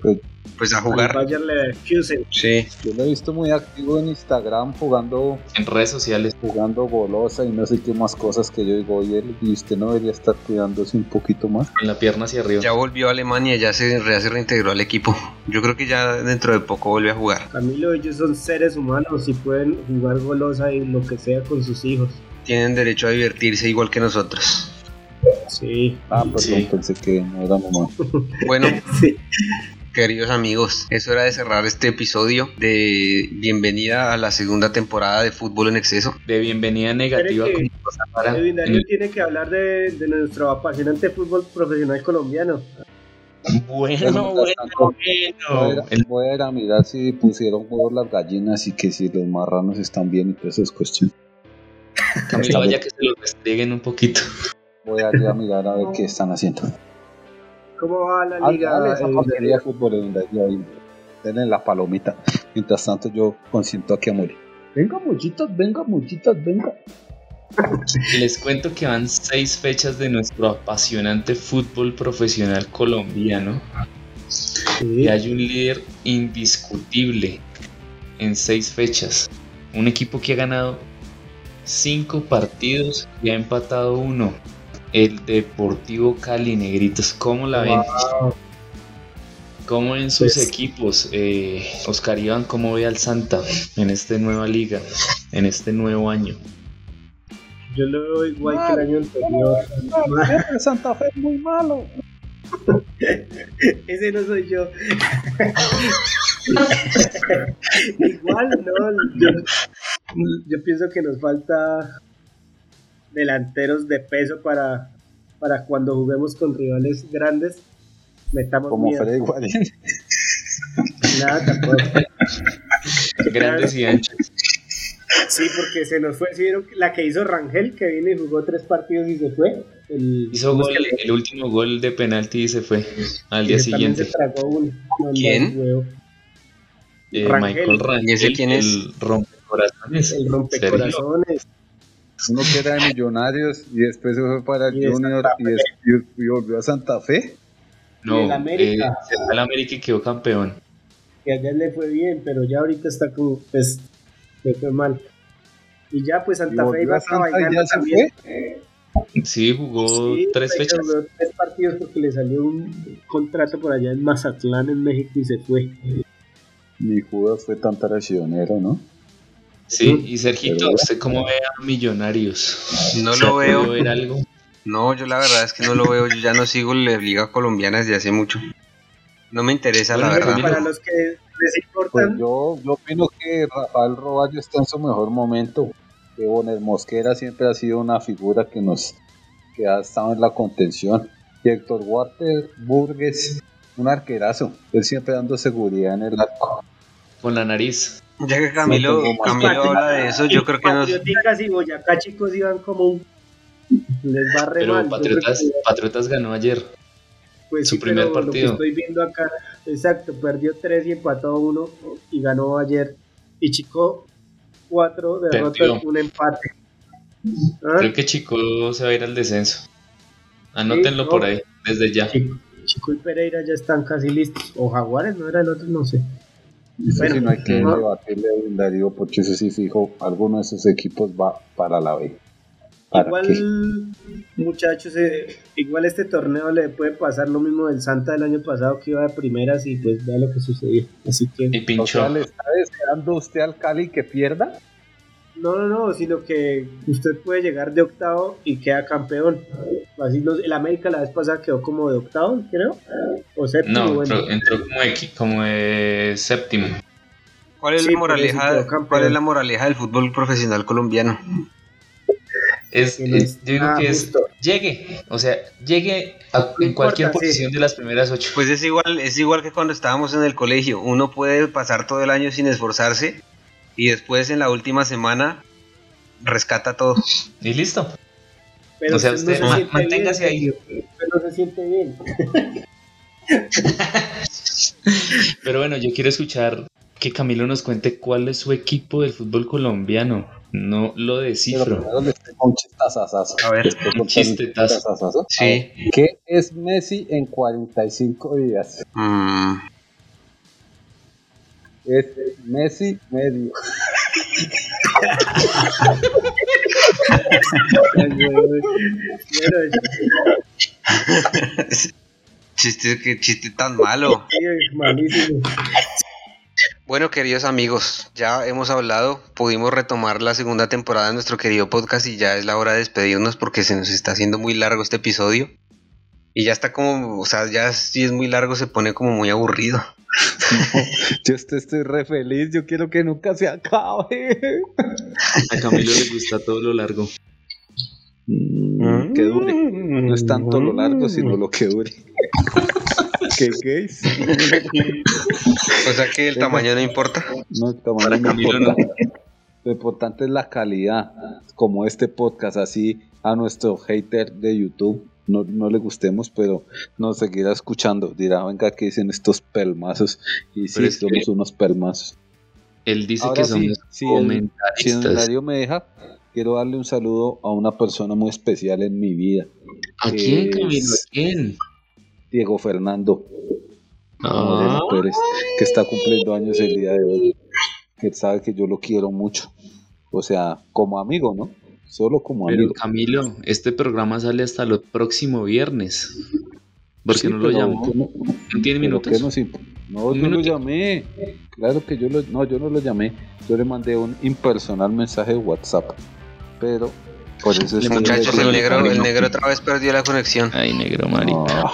Pues a jugar. Bayer Leverkusen. Sí. Yo lo he visto muy activo en Instagram jugando En redes sociales. jugando golosa y no sé qué más cosas que yo digo, oye, y usted no debería estar cuidándose un poquito más. Con la pierna hacia arriba. Ya volvió a Alemania, ya se, ya se reintegró al equipo. Yo creo que ya dentro de poco vuelve a jugar. Camilo, ellos son seres humanos y pueden jugar golosa y lo que sea con sus hijos. Tienen derecho a divertirse igual que nosotros. Sí, Ah, perdón, Sí. pensé que no era mamá. Bueno, sí. Queridos amigos, es hora de cerrar este episodio de bienvenida a la segunda temporada de Fútbol en Exceso. De bienvenida negativa que- en- tiene que hablar de, de nuestro apasionante fútbol profesional colombiano. Bueno, bueno, Voy a, bueno. ir, voy a ir a mirar si pusieron huevos las gallinas y que si los marranos están bien y todas esas cuestiones. Camilo, vaya que se lo restrieguen un poquito. Voy a ir a mirar a ver qué están haciendo. ¿Cómo va la Dale, liga? dale esa porquería de fútbol en la- ahí. Denle la palomita. Mientras tanto yo consiento aquí a morir. Venga, muchitas, venga, muchitas, venga. Les cuento que van seis fechas de nuestro apasionante fútbol profesional colombiano. Sí. Y hay un líder indiscutible en seis fechas. Un equipo que ha ganado cinco partidos y ha empatado uno. El Deportivo Cali, negritos. ¿Cómo la ven? ¿Cómo ven sus Pues- equipos? Eh, Oscar Iván, ¿cómo ve al Santa en esta nueva liga, en este nuevo año? Yo lo veo igual que el año anterior. El Santa Fe es muy malo. Ese no soy yo. Igual, no, yo, pienso que nos falta delanteros de peso para, para cuando juguemos con rivales grandes. Metamos Como Freddy Guarín. Nada, tampoco. Grandes y anchos. Sí, porque se nos fue. ¿sí la que hizo Rangel, que vino y jugó tres partidos y se fue. El, hizo gol, el último gol de penalti y se fue al día siguiente. Se tragó un, ¿Quién? Eh, Michael Rangel, quién es? el rompecorazones. El rompecorazones. Uno que era de Millonarios y después se fue para el Junior y, volvió a Santa Fe. No, el América. Eh, se fue al América y quedó campeón. Que allá le fue bien, pero ya ahorita está como, pues, le fue mal. Y ya, pues Santa Fe iba a bailar también. Sí, jugó tres fechas. Jugó tres partidos porque le salió un contrato por allá en Mazatlán, en México, y se fue. Mi Judas fue tan traicionero, ¿no? Sí, y Sergito, ¿usted cómo ve a Millonarios? No lo veo. ver algo? No, yo la verdad es que no lo veo. Yo ya no sigo la Liga Colombiana desde hace mucho. No me interesa, la verdad. Para los que les importan. Pues yo, yo opino que Rafael Roballo está en su mejor momento. Que Bonner Mosquera siempre ha sido una figura que nos que ha estado en la contención. Y Héctor Walter Burgues, un arquerazo. Él siempre dando seguridad en el arco. Con la nariz. Ya que Camilo, Camilo habla de eso, yo creo que nos... Patrioticas y Boyacá, chicos, iban como un... Les va re Pero Patriotas, Patriotas ganó ayer. Pues su primer partido. Lo que estoy viendo acá, exacto, perdió 3 y empató 1 y ganó ayer. Y Chico, 4 derrotas, un empate. ¿Ah? Creo que Chico se va a ir al descenso. Anótenlo por ahí, desde ya. Chico, y Pereira ya están casi listos. O Jaguares, no era el otro, no sé. Eso sí no hay que debatirle a Darío porque eso sí fijo, alguno de esos equipos va para la B. Igual, muchachos, eh, igual este torneo le puede pasar lo mismo del Santa del año pasado que iba de primeras y pues vea lo que sucedió. Así que. Y pinchó. ¿Le está deseando usted al Cali que pierda? No, no, no, sino que usted puede llegar de octavo y queda campeón. Así el América la vez pasada quedó como de octavo, creo. O séptimo. No, entró, como, como de séptimo. ¿Cuál es, la moraleja, ¿Cuál es la moraleja del fútbol profesional colombiano? Es, yo digo que es llegue, o sea, llegue en cualquier posición de las primeras ocho. Pues es igual, es igual que cuando estábamos en el colegio. Uno puede pasar todo el año sin esforzarse y después en la última semana rescata todo. Y listo. o sea, usted manténgase ahí. Pero se siente bien. pero bueno, yo quiero escuchar que Camilo nos cuente cuál es su equipo del fútbol colombiano. No lo descifro. un. A ver, un chistetazo. Sí. ¿Qué es Messi en 45 días? Mm. Es Messi medio. chiste, qué chiste tan malo. Malísimo. Bueno, queridos amigos, ya hemos hablado, pudimos retomar la segunda temporada de nuestro querido podcast y ya es la hora de despedirnos porque se nos está haciendo muy largo este episodio. Y ya está como, o sea, ya si es muy largo se pone como muy aburrido. yo estoy, re feliz, yo quiero que nunca se acabe. A Camilo le gusta todo lo largo. Mm, que dure. No es tanto lo largo, sino lo que dure. ¿Qué gays? o sea que el tamaño no importa. No, el tamaño no importa. Lo importante es la calidad, como este podcast, así a nuestro hater de YouTube no, no le gustemos, pero nos seguirá escuchando. Dirá, venga, que dicen estos pelmazos. Y sí, somos unos pelmazos. Él dice que son si el me deja, quiero darle un saludo a una persona muy especial en mi vida. ¿A quién, Camilo? ¿A quién? Diego Fernando ah. Pérez, que está cumpliendo años el día de hoy. Que sabe que yo lo quiero mucho. O sea, como amigo, ¿no? Solo como Pero amigo. Camilo, este programa sale hasta el próximo viernes. ¿Por qué no lo llamó? No, tiene minutos? No, yo lo llamé. Claro que yo lo, no, yo no lo llamé. Yo le mandé un impersonal mensaje de WhatsApp. Pero por eso es Muchachos, el negro, el negro otra vez perdió la conexión. Ay, negro marica.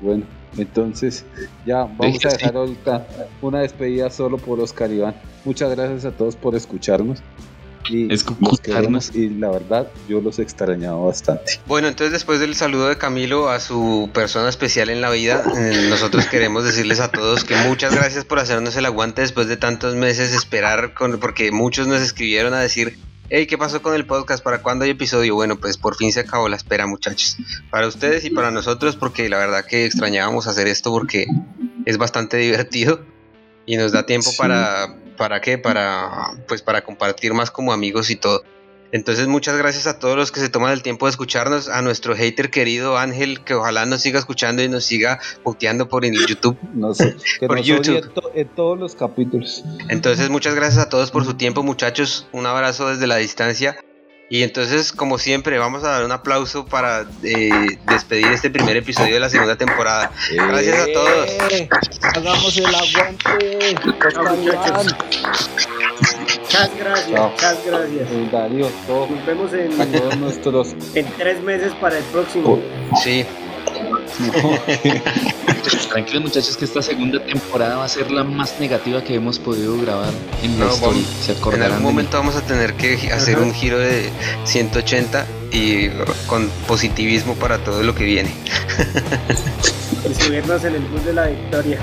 bueno, Entonces, ya vamos a dejar ahorita una despedida solo por Oscar Iván. Muchas gracias a todos por escucharnos. Y escucharnos. Y la verdad, yo los he extrañado bastante. Bueno, entonces después del saludo de Camilo a su persona especial en la vida, eh, nosotros queremos decirles a todos que muchas gracias por hacernos el aguante después de tantos meses esperar, con, porque muchos nos escribieron a decir hey, ¿qué pasó con el podcast? ¿Para cuándo hay episodio? Bueno, pues por fin se acabó la espera, muchachos. Para ustedes y para nosotros, porque la verdad que extrañábamos hacer esto porque es bastante divertido y nos da tiempo para, ¿para qué? Para, pues para compartir más como amigos y todo. Entonces muchas gracias a todos los que se toman el tiempo de escucharnos, a nuestro hater querido Ángel, que ojalá nos siga escuchando y nos siga puteando por el YouTube. No sé, que por YouTube. En, todos los capítulos. Entonces muchas gracias a todos por su tiempo muchachos, un abrazo desde la distancia. Y entonces, como siempre, vamos a dar un aplauso para eh, despedir este primer episodio de la segunda temporada. Gracias a todos. Eh, hagamos el aguante. Muchas gracias, muchas gracias. Darío, Nos vemos en, todos nuestros... en tres meses para el próximo. Sí. Tranquilos muchachos que esta segunda temporada va a ser la más negativa que hemos podido grabar en la historia. en algún momento vamos a tener que hacer un giro de 180 y con positivismo para todo lo que viene. y subirnos en el bus de la victoria.